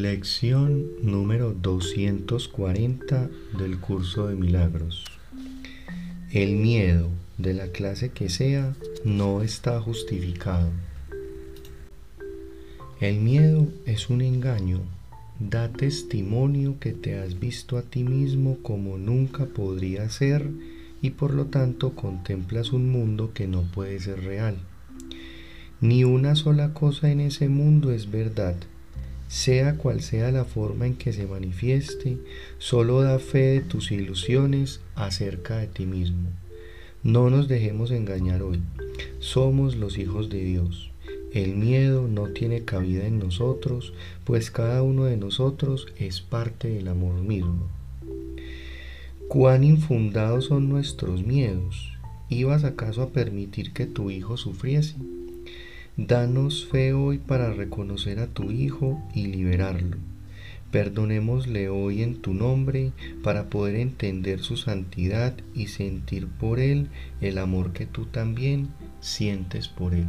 Lección número 240 del curso de milagros. El miedo, de la clase que sea, no está justificado. El miedo es un engaño. Da testimonio que te has visto a ti mismo como nunca podría ser y por lo tanto contemplas un mundo que no puede ser real. Ni una sola cosa en ese mundo es verdad sea cual sea la forma en que se manifieste, solo da fe de tus ilusiones acerca de ti mismo. No nos dejemos engañar hoy. Somos los hijos de Dios. El miedo no tiene cabida en nosotros, pues cada uno de nosotros es parte del amor mismo. ¿Cuán infundados son nuestros miedos? ¿Ibas acaso a permitir que tu hijo sufriese? Danos fe hoy para reconocer a tu Hijo y liberarlo. Perdonémosle hoy en tu nombre para poder entender su santidad y sentir por Él el amor que tú también sientes por Él.